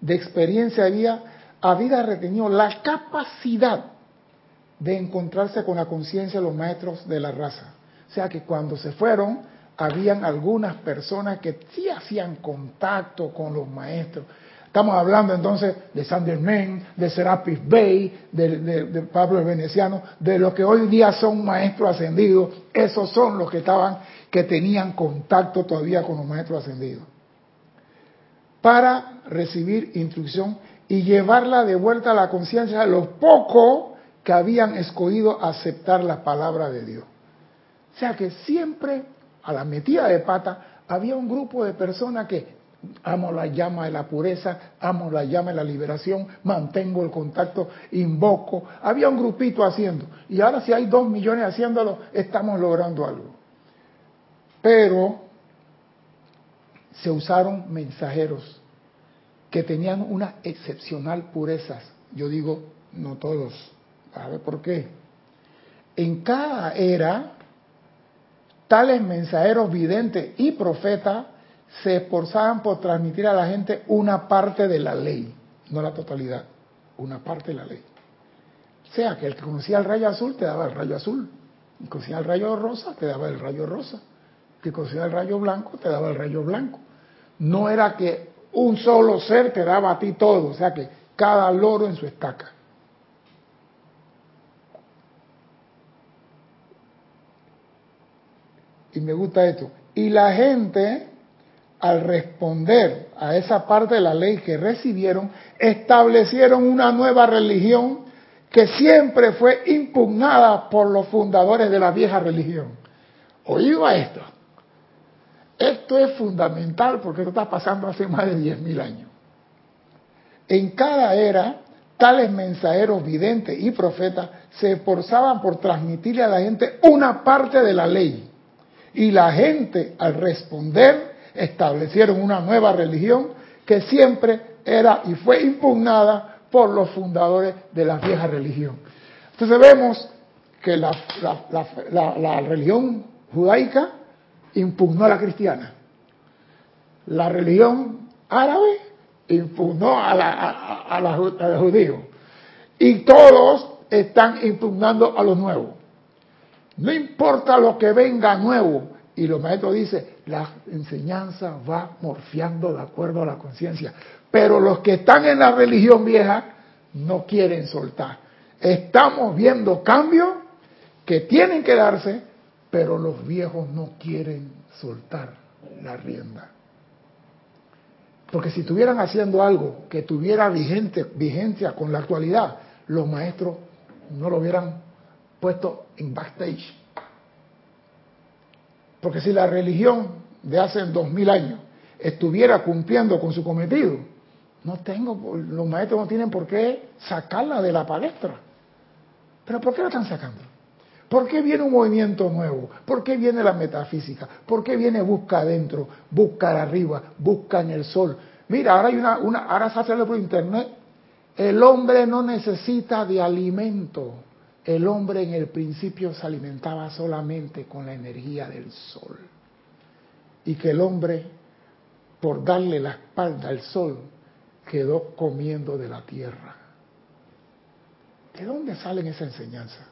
de experiencia había, había retenido la capacidad de encontrarse con la conciencia de los maestros de la raza. O sea que cuando se fueron, habían algunas personas que sí hacían contacto con los maestros, Estamos hablando entonces de Saint Germain, de Serapis Bey, de, Pablo el Veneciano, de los que hoy día son maestros ascendidos. Esos son los que estaban, que tenían contacto todavía con los maestros ascendidos. Para recibir instrucción y llevarla de vuelta a la conciencia de los pocos que habían escogido aceptar la palabra de Dios. O sea que siempre, a la metida de pata, había un grupo de personas que amo la llama de la pureza, amo la llama de la liberación, mantengo el contacto, invoco. Había un grupito haciendo. Y ahora si hay dos millones haciéndolo, estamos logrando algo. Pero se usaron mensajeros que tenían una excepcional pureza. Yo digo, no todos. A ver por qué. En cada era, tales mensajeros videntes y profetas se esforzaban por transmitir a la gente una parte de la ley. no la totalidad, una parte de la ley. O sea, que el que conocía el rayo azul te daba el rayo azul, el que conocía el rayo rosa te daba el rayo rosa, el que conocía el rayo blanco te daba el rayo blanco. No era que un solo ser te daba a ti todo, o sea que cada loro en su estaca. Y me gusta esto. Y la gente, al responder a esa parte de la ley que recibieron, establecieron una nueva religión que siempre fue impugnada por los fundadores de la vieja religión. Oído esto. Esto es fundamental porque esto está pasando hace más de 10.000 años. En cada era, tales mensajeros videntes y profetas se esforzaban por transmitirle a la gente una parte de la ley. Y la gente, al responder, establecieron una nueva religión que siempre era y fue impugnada por los fundadores de la vieja religión. Entonces vemos que la, religión judaica impugnó a la cristiana. La religión árabe impugnó a, la, a, los judíos. Y todos están impugnando a los nuevos. No importa lo que venga nuevo. Y los maestros dicen, la enseñanza va morfiando de acuerdo a la conciencia. Pero los que están en la religión vieja no quieren soltar. Estamos viendo cambios que tienen que darse, pero los viejos no quieren soltar la rienda. Porque si estuvieran haciendo algo que tuviera vigente, vigencia con la actualidad, los maestros no lo hubieran puesto en backstage. Porque si la religión de hace dos mil años estuviera cumpliendo con su cometido, no tengo, los maestros no tienen por qué sacarla de la palestra. Pero ¿por qué la están sacando? ¿Por qué viene un movimiento nuevo? ¿Por qué viene la metafísica? ¿Por qué viene busca adentro, busca arriba, busca en el sol? Mira, ahora hay una, una ahora se hace por internet. El hombre no necesita de alimento. El hombre en el principio se alimentaba solamente con la energía del sol. Y que el hombre, por darle la espalda al sol, quedó comiendo de la tierra. ¿De dónde salen esa enseñanza?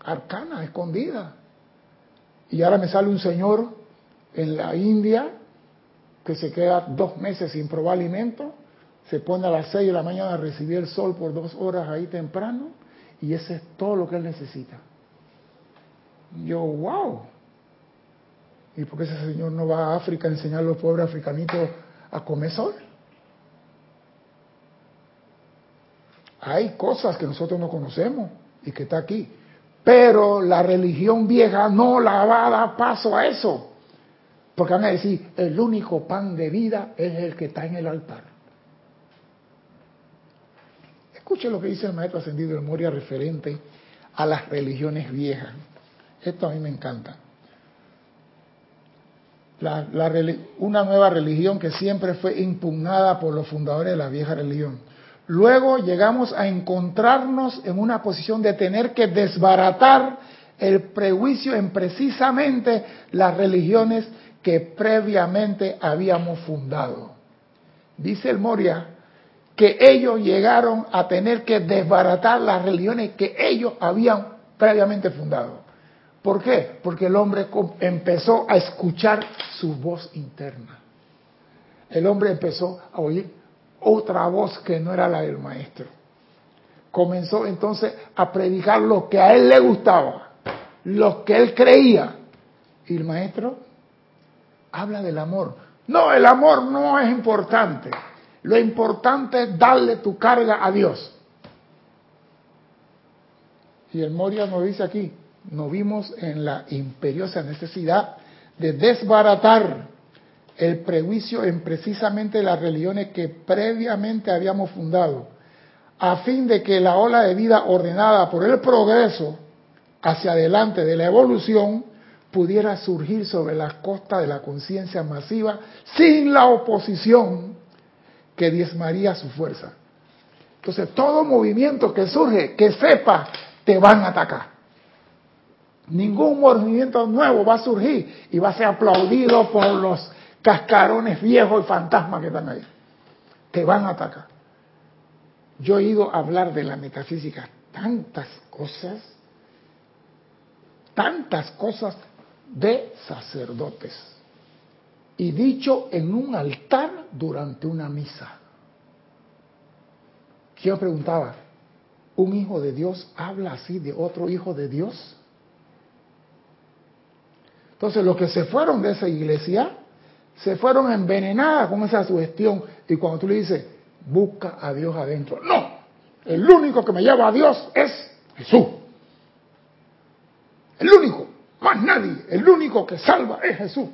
Arcana, escondida. Y ahora me sale un señor en la India que se queda dos meses sin probar alimento, se pone a las seis de la mañana a recibir el sol por dos horas ahí temprano, y ese es todo lo que él necesita. Yo, wow, ¿Y por qué ese señor no va a África a enseñar a los pobres africanitos a comer sol? Hay cosas que nosotros no conocemos y que está aquí. Pero la religión vieja no la va a dar paso a eso. Porque van a decir, el único pan de vida es el que está en el altar. Escuche lo que dice el maestro ascendido de Moria referente a las religiones viejas. Esto a mí me encanta una nueva religión que siempre fue impugnada por los fundadores de la vieja religión. Luego llegamos a encontrarnos en una posición de tener que desbaratar el prejuicio en precisamente las religiones que previamente habíamos fundado. Dice el Moria que ellos llegaron a tener que desbaratar las religiones que ellos habían previamente fundado. ¿Por qué? Porque el hombre empezó a escuchar su voz interna. El hombre empezó a oír otra voz que no era la del maestro. Comenzó entonces a predicar lo que a él le gustaba, lo que él creía. Y el maestro habla del amor. No, el amor no es importante. Lo importante es darle tu carga a Dios. Y el Moria nos dice aquí, nos vimos en la imperiosa necesidad de desbaratar el prejuicio en precisamente las religiones que previamente habíamos fundado, a fin de que la ola de vida ordenada por el progreso hacia adelante de la evolución pudiera surgir sobre la costa de la conciencia masiva sin la oposición que diezmaría su fuerza. Entonces, todo movimiento que surge, que sepa, te van a atacar. Ningún movimiento nuevo va a surgir y va a ser aplaudido por los cascarones viejos y fantasmas que están ahí. Te van a atacar. Yo he ido a hablar de la metafísica tantas cosas, tantas cosas de sacerdotes. Y dicho en un altar durante una misa. Yo preguntaba, ¿un hijo de Dios habla así de otro hijo de Dios? Entonces los que se fueron de esa iglesia se fueron envenenadas con esa sugestión. Y cuando tú le dices, busca a Dios adentro. No, el único que me lleva a Dios es Jesús. El único, más nadie. El único que salva es Jesús.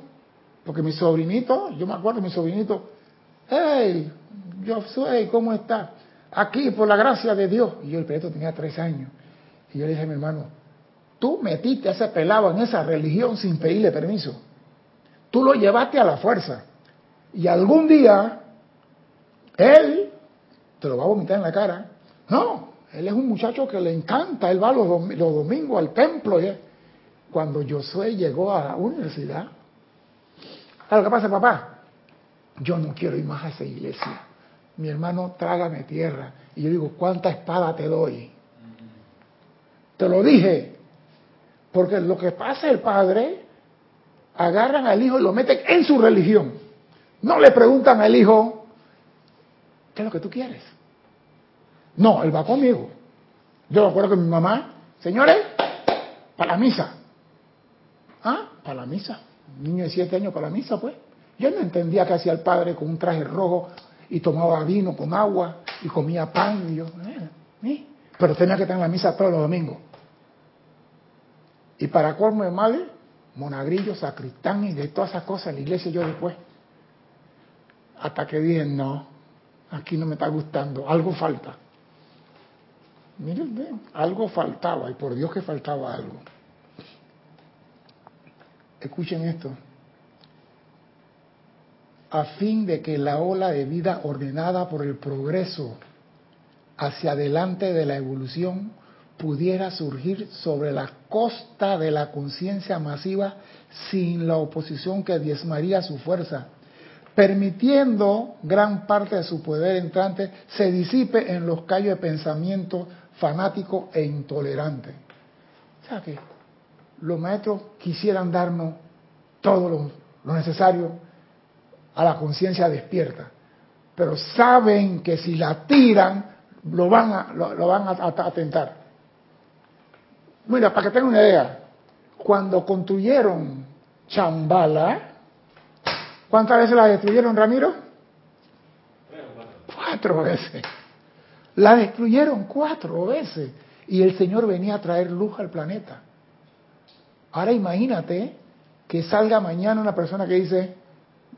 Porque mi sobrinito, yo me acuerdo mi sobrinito, hey, yo soy, ¿cómo está? Aquí, por la gracia de Dios. Y yo el perrito tenía tres años. Y yo le dije a mi hermano, tú metiste a ese pelado en esa religión sin pedirle permiso. Tú lo llevaste a la fuerza. Y algún día, él te lo va a vomitar en la cara. No, él es un muchacho que le encanta, él va los, domingos al templo. Cuando Josué llegó a la universidad, ¿sabes pasa, papá? Yo no quiero ir más a esa iglesia. Mi hermano, trágame tierra. Y yo digo, ¿cuánta espada te doy? Te lo dije. Porque lo que pasa el padre, agarran al hijo y lo meten en su religión. No le preguntan al hijo, ¿qué es lo que tú quieres? No, él va conmigo. Yo me acuerdo que mi mamá, señores, para la misa. ¿Ah? Para la misa. Niño de siete años para la misa, pues. Yo no entendía que hacía el padre con un traje rojo y tomaba vino con agua y comía pan. Y yo, eh. Pero tenía que estar en la misa todos los domingos. Y para colmo de mal, monagrillo, sacristán y de todas esas cosas, la iglesia yo después. Hasta que dije, no, aquí no me está gustando, algo falta. Miren, algo faltaba, y por Dios que faltaba algo. Escuchen esto. A fin de que la ola de vida ordenada por el progreso hacia adelante de la evolución pudiera surgir sobre la costa de la conciencia masiva sin la oposición que diezmaría su fuerza, permitiendo gran parte de su poder entrante se disipe en los callos de pensamiento fanático e intolerante. O sea que los maestros quisieran darnos todo lo, necesario a la conciencia despierta, pero saben que si la tiran, lo van a, lo, van a, atentar. Mira, para que tengan una idea, cuando construyeron Chambala, ¿cuántas veces la destruyeron, Ramiro? Cuatro veces. La destruyeron cuatro veces y el Señor venía a traer luz al planeta. Ahora imagínate que salga mañana una persona que dice,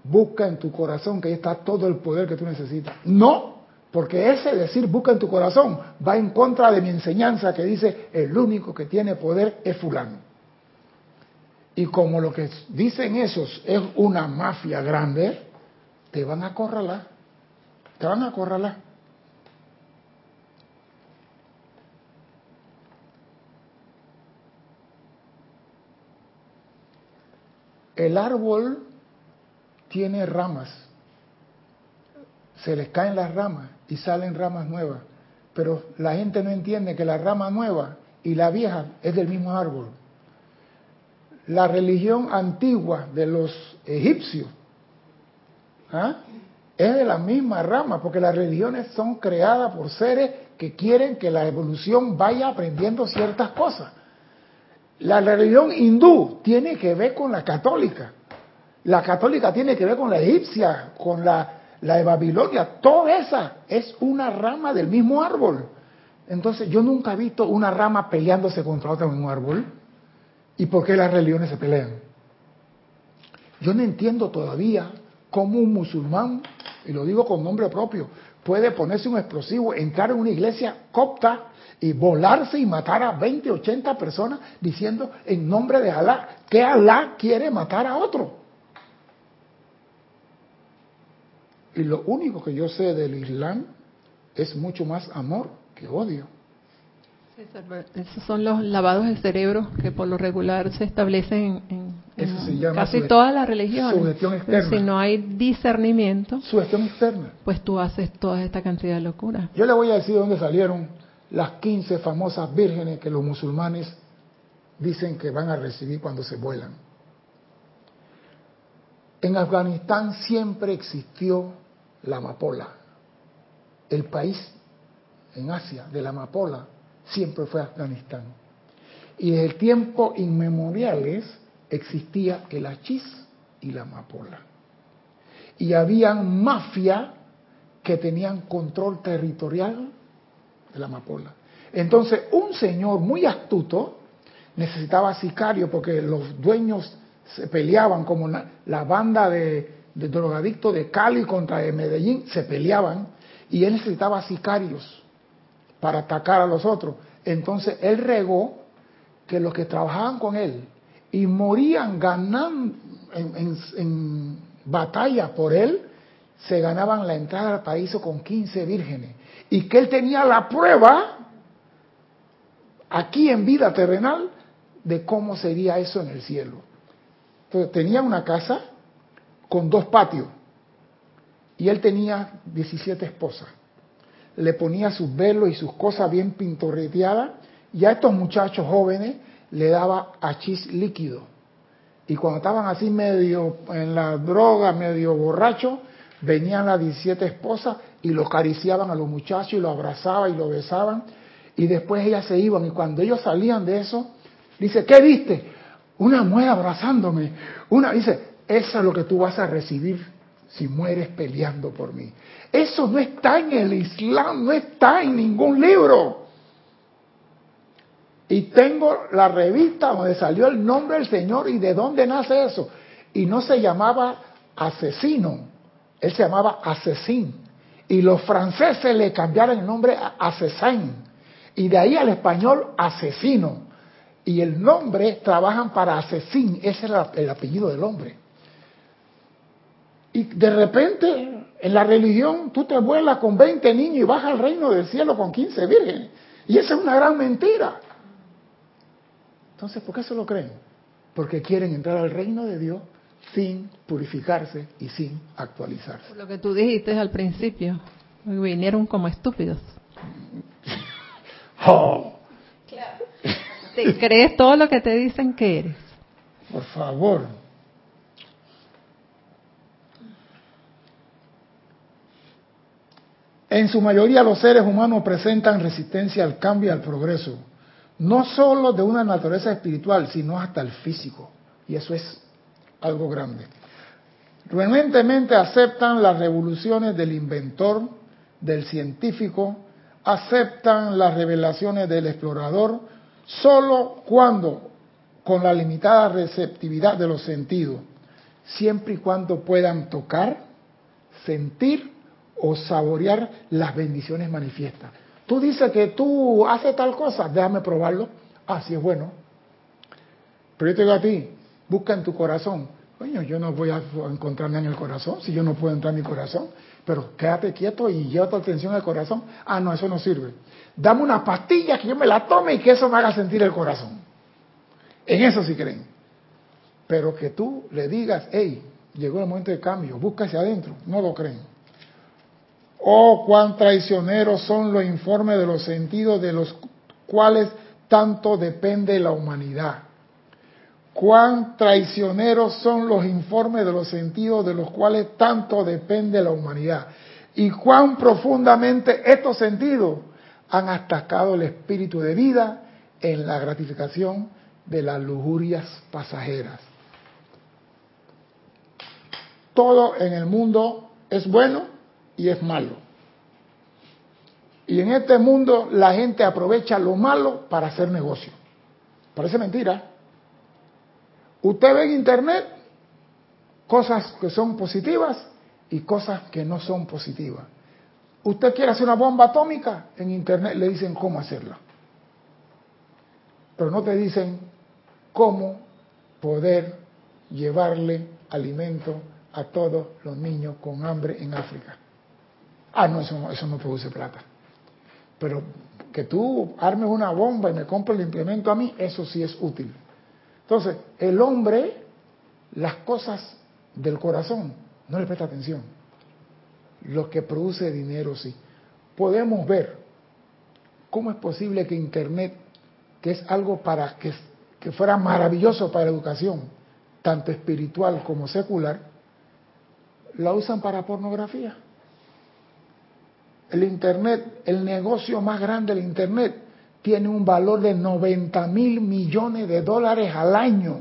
busca en tu corazón que ahí está todo el poder que tú necesitas. No, porque ese decir busca en tu corazón va en contra de mi enseñanza que dice el único que tiene poder es fulano. Y como lo que dicen esos es una mafia grande, te van a acorralar. Te van a acorralar. El árbol tiene ramas, se les caen las ramas y salen ramas nuevas, pero la gente no entiende que la rama nueva y la vieja es del mismo árbol. La religión antigua de los egipcios ¿ah? es de la misma rama, porque las religiones son creadas por seres que quieren que la evolución vaya aprendiendo ciertas cosas. La religión hindú tiene que ver con la católica. La católica tiene que ver con la egipcia, con la, de Babilonia. Toda esa es una rama del mismo árbol. Entonces yo nunca he visto una rama peleándose contra otra en un árbol. ¿Y por qué las religiones se pelean? Yo no entiendo todavía cómo un musulmán, y lo digo con nombre propio, puede ponerse un explosivo, entrar en una iglesia copta y volarse y matar a 20, 80 personas diciendo en nombre de Alá que Alá quiere matar a otro. Y lo único que yo sé del Islam es mucho más amor que odio. Esos son los lavados de cerebro que por lo regular se establecen en, Eso se llama Casi todas las religiones. Sugestión externa. Si no hay discernimiento, sugestión externa. pues tú haces toda esta cantidad de locura. Yo le voy a decir de dónde salieron las 15 famosas vírgenes que los musulmanes dicen que van a recibir cuando se vuelan. En Afganistán siempre existió la amapola. El país en Asia de la amapola siempre fue Afganistán. Y desde tiempos inmemoriales existía el hachís y la amapola. Y habían mafia que tenían control territorial de la amapola. Entonces, un señor muy astuto necesitaba sicario porque los dueños se peleaban como la, banda de, drogadictos de Cali contra de Medellín, se peleaban y él necesitaba sicarios para atacar a los otros. Entonces él regó que los que trabajaban con él y morían ganando en, batalla por él, se ganaban la entrada al paraíso con 15 vírgenes. Y que él tenía la prueba aquí en vida terrenal de cómo sería eso en el cielo. Entonces tenía una casa con dos patios y él tenía 17 esposas. Le ponía sus velos y sus cosas bien pintorreteadas y a estos muchachos jóvenes le daba achís líquido. Y cuando estaban así medio en la droga, medio borracho, venían las 17 esposas y lo acariciaban a los muchachos y lo abrazaban y lo besaban. Y después ellas se iban y cuando ellos salían de eso, dice, ¿qué viste? Una mujer abrazándome. Una dice, eso es lo que tú vas a recibir si mueres peleando por mí. Eso no está en el Islam, no está en ningún libro. Y tengo la revista donde salió el nombre del Señor y de dónde nace eso. Y no se llamaba asesino, él se llamaba asesín. Y los franceses le cambiaron el nombre a asesín. Y de ahí al español asesino. Y el nombre trabajan para asesín, ese es el apellido del hombre. Y de repente, en la religión, tú te vuelas con 20 niños y vas al reino del cielo con 15 vírgenes. Y esa es una gran mentira. Entonces, ¿por qué se lo creen? Porque quieren entrar al reino de Dios sin purificarse y sin actualizarse. lo que tú dijiste al principio, vinieron como estúpidos. oh. ¿Te crees todo lo que te dicen que eres? Por favor. En su mayoría los seres humanos presentan resistencia al cambio y al progreso no solo de una naturaleza espiritual, sino hasta el físico. Y eso es algo grande. Realmente aceptan las revoluciones del inventor, del científico, aceptan las revelaciones del explorador, solo cuando, con la limitada receptividad de los sentidos, siempre y cuando puedan tocar, sentir o saborear las bendiciones manifiestas. Tú dices que tú haces tal cosa, déjame probarlo. Ah, sí es bueno. Pero yo te digo a ti, busca en tu corazón. Coño, yo no voy a encontrarme en el corazón si yo no puedo entrar en mi corazón. Pero quédate quieto y lleva tu atención al corazón. Ah, no, eso no sirve. Dame una pastilla que yo me la tome y que eso me haga sentir el corazón. En eso sí creen. Pero que tú le digas, hey, llegó el momento de cambio, busca hacia adentro, no lo creen. Oh, cuán traicioneros son los informes de los sentidos de los cuales tanto depende la humanidad. Cuán traicioneros son los informes de los sentidos de los cuales tanto depende la humanidad. Y cuán profundamente estos sentidos han atacado el espíritu de vida en la gratificación de las lujurias pasajeras. Todo en el mundo es bueno y es malo. Y en este mundo la gente aprovecha lo malo para hacer negocio. Parece mentira. Usted ve en internet cosas que son positivas y cosas que no son positivas. Usted quiere hacer una bomba atómica, en internet le dicen cómo hacerla. Pero no te dicen cómo poder llevarle alimento a todos los niños con hambre en África. Ah, no, eso, eso no produce plata. Pero que tú armes una bomba y me compres el implemento a mí, eso sí es útil. Entonces, el hombre las cosas del corazón no le presta atención. Lo que produce dinero sí. Podemos ver cómo es posible que Internet, que es algo para que, que fuera maravilloso para la educación, tanto espiritual como secular, la usan para pornografía. El Internet, el negocio más grande del Internet, tiene un valor de 90 mil millones de dólares al año.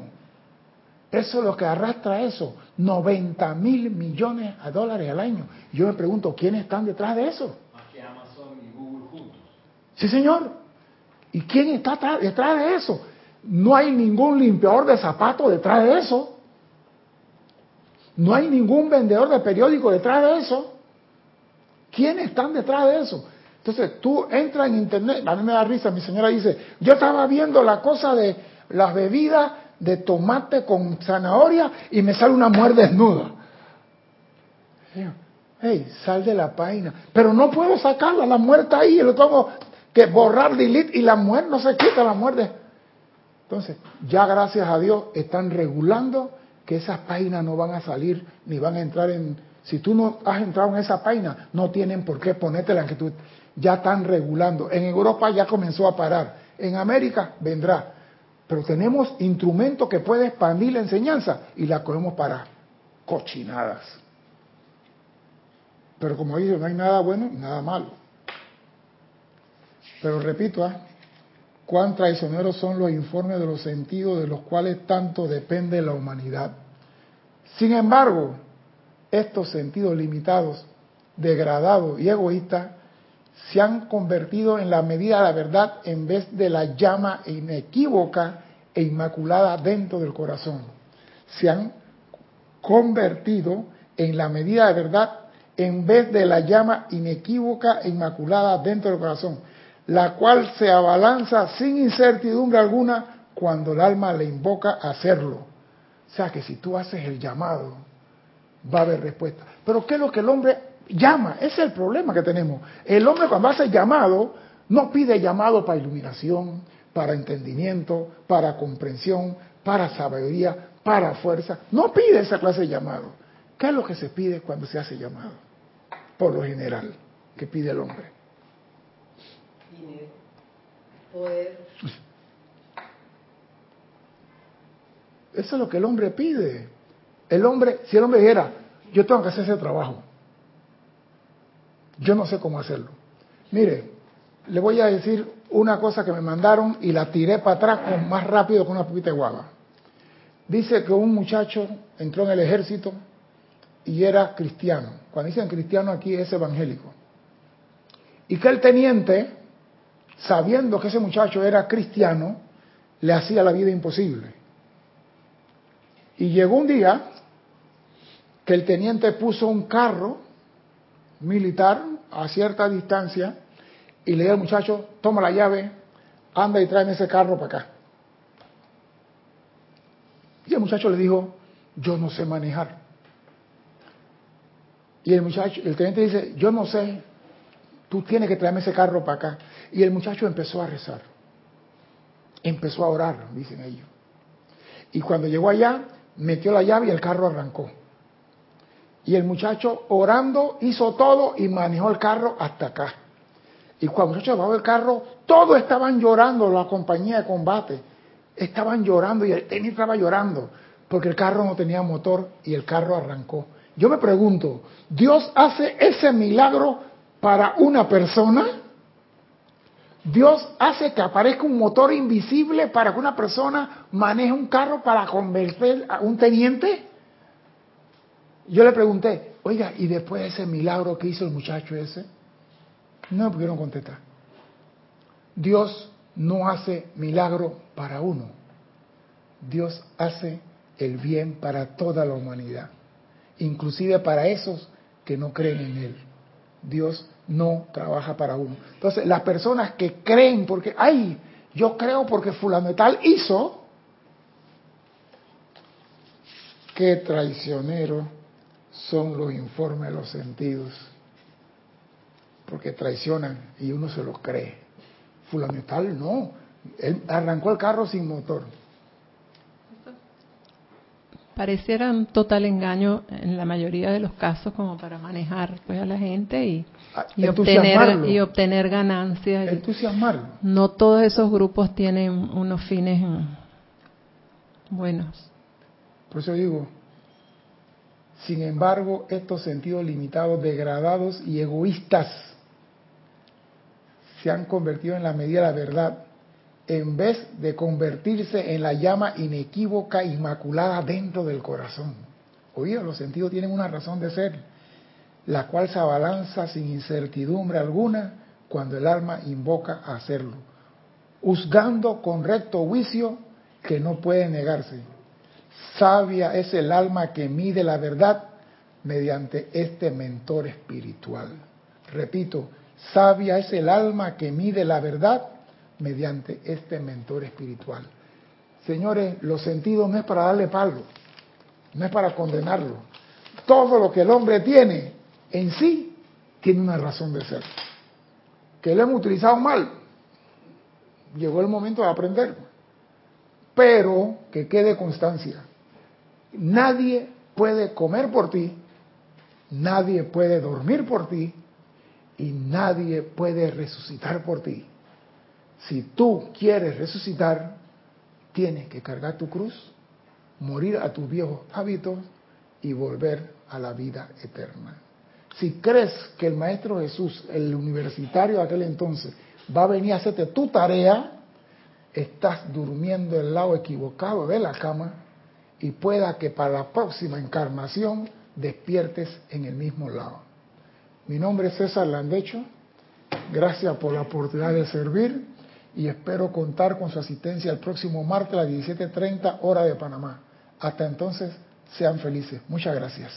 Eso es lo que arrastra eso, 90 mil millones de dólares al año. Yo me pregunto, ¿quiénes están detrás de eso? Más que Amazon y Google juntos. Sí, señor. ¿Y quién está detrás de eso? No hay ningún limpiador de zapatos detrás de eso. No hay ningún vendedor de periódico detrás de eso. ¿Quiénes están detrás de eso? Entonces tú entras en internet, a mí me da risa, mi señora dice, yo estaba viendo la cosa de las bebidas de tomate con zanahoria y me sale una mujer desnuda. Hey, sal de la página. Pero no puedo sacarla, la mujer está ahí, lo tengo que borrar, delete y la mujer no se quita la muerte. Entonces, ya gracias a Dios están regulando que esas páginas no van a salir ni van a entrar en... Si tú no has entrado en esa página, no tienen por qué ponértela que tú... Ya están regulando. En Europa ya comenzó a parar. En América vendrá. Pero tenemos instrumentos que pueden expandir la enseñanza y la cogemos para cochinadas. Pero como dice, no hay nada bueno y nada malo. Pero repito, ¿ah? cuán traicioneros son los informes de los sentidos de los cuales tanto depende la humanidad. Sin embargo, estos sentidos limitados, degradados y egoístas se han convertido en la medida de la verdad en vez de la llama inequívoca e inmaculada dentro del corazón. Se han convertido en la medida de verdad en vez de la llama inequívoca e inmaculada dentro del corazón la cual se abalanza sin incertidumbre alguna cuando el alma le invoca a hacerlo. O sea que si tú haces el llamado, va a haber respuesta. Pero ¿qué es lo que el hombre llama? Ese es el problema que tenemos. El hombre cuando hace llamado, no pide llamado para iluminación, para entendimiento, para comprensión, para sabiduría, para fuerza. No pide esa clase de llamado. ¿Qué es lo que se pide cuando se hace llamado? Por lo general, que pide el hombre eso es lo que el hombre pide. El hombre, si el hombre dijera, yo tengo que hacer ese trabajo, yo no sé cómo hacerlo. Mire, le voy a decir una cosa que me mandaron y la tiré para atrás con más rápido que una pupita de guava. Dice que un muchacho entró en el ejército y era cristiano. Cuando dicen cristiano aquí es evangélico. Y que el teniente sabiendo que ese muchacho era cristiano, le hacía la vida imposible. Y llegó un día que el teniente puso un carro militar a cierta distancia y le dijo al muchacho, toma la llave, anda y tráeme ese carro para acá. Y el muchacho le dijo, yo no sé manejar. Y el muchacho, el teniente dice, yo no sé, tú tienes que traerme ese carro para acá. Y el muchacho empezó a rezar. Empezó a orar, dicen ellos. Y cuando llegó allá, metió la llave y el carro arrancó. Y el muchacho orando hizo todo y manejó el carro hasta acá. Y cuando el muchacho bajó el carro, todos estaban llorando, la compañía de combate. Estaban llorando y el tenis estaba llorando porque el carro no tenía motor y el carro arrancó. Yo me pregunto, ¿Dios hace ese milagro para una persona? Dios hace que aparezca un motor invisible para que una persona maneje un carro para convencer a un teniente. Yo le pregunté, oiga, ¿y después de ese milagro que hizo el muchacho ese? No pudieron contestar. Dios no hace milagro para uno. Dios hace el bien para toda la humanidad, inclusive para esos que no creen en Él. Dios no trabaja para uno. Entonces, las personas que creen porque, ay, yo creo porque fulano tal hizo, qué traicioneros son los informes de los sentidos, porque traicionan y uno se los cree. Fulano tal no, él arrancó el carro sin motor. pareciera un total engaño en la mayoría de los casos como para manejar pues a la gente y, Ah, y obtener y obtener ganancias. Entusiasmarlo. No todos esos grupos tienen unos fines mm, buenos. Por eso digo, sin embargo, estos sentidos limitados, degradados y egoístas se han convertido en la medida de la verdad, en vez de convertirse en la llama inequívoca, inmaculada dentro del corazón. Oído, los sentidos tienen una razón de ser, la cual se abalanza sin incertidumbre alguna cuando el alma invoca a hacerlo, juzgando con recto juicio que no puede negarse. Sabia es el alma que mide la verdad mediante este mentor espiritual. Repito, sabia es el alma que mide la verdad mediante este mentor espiritual. Señores, los sentidos no es para darle palo, no es para condenarlo. Todo lo que el hombre tiene en sí tiene una razón de ser. Que lo hemos utilizado mal, llegó el momento de aprender. Pero que quede constancia. Nadie puede comer por ti, nadie puede dormir por ti y nadie puede resucitar por ti. Si tú quieres resucitar, tienes que cargar tu cruz, morir a tus viejos hábitos y volver a la vida eterna. Si crees que el Maestro Jesús, el universitario de aquel entonces, va a venir a hacerte tu tarea, estás durmiendo del lado equivocado de la cama y pueda que para la próxima encarnación despiertes en el mismo lado. Mi nombre es César Landecho, gracias por la oportunidad de servir y espero contar con su asistencia el próximo martes a las 17.30 hora de Panamá. Hasta entonces, sean felices. Muchas gracias.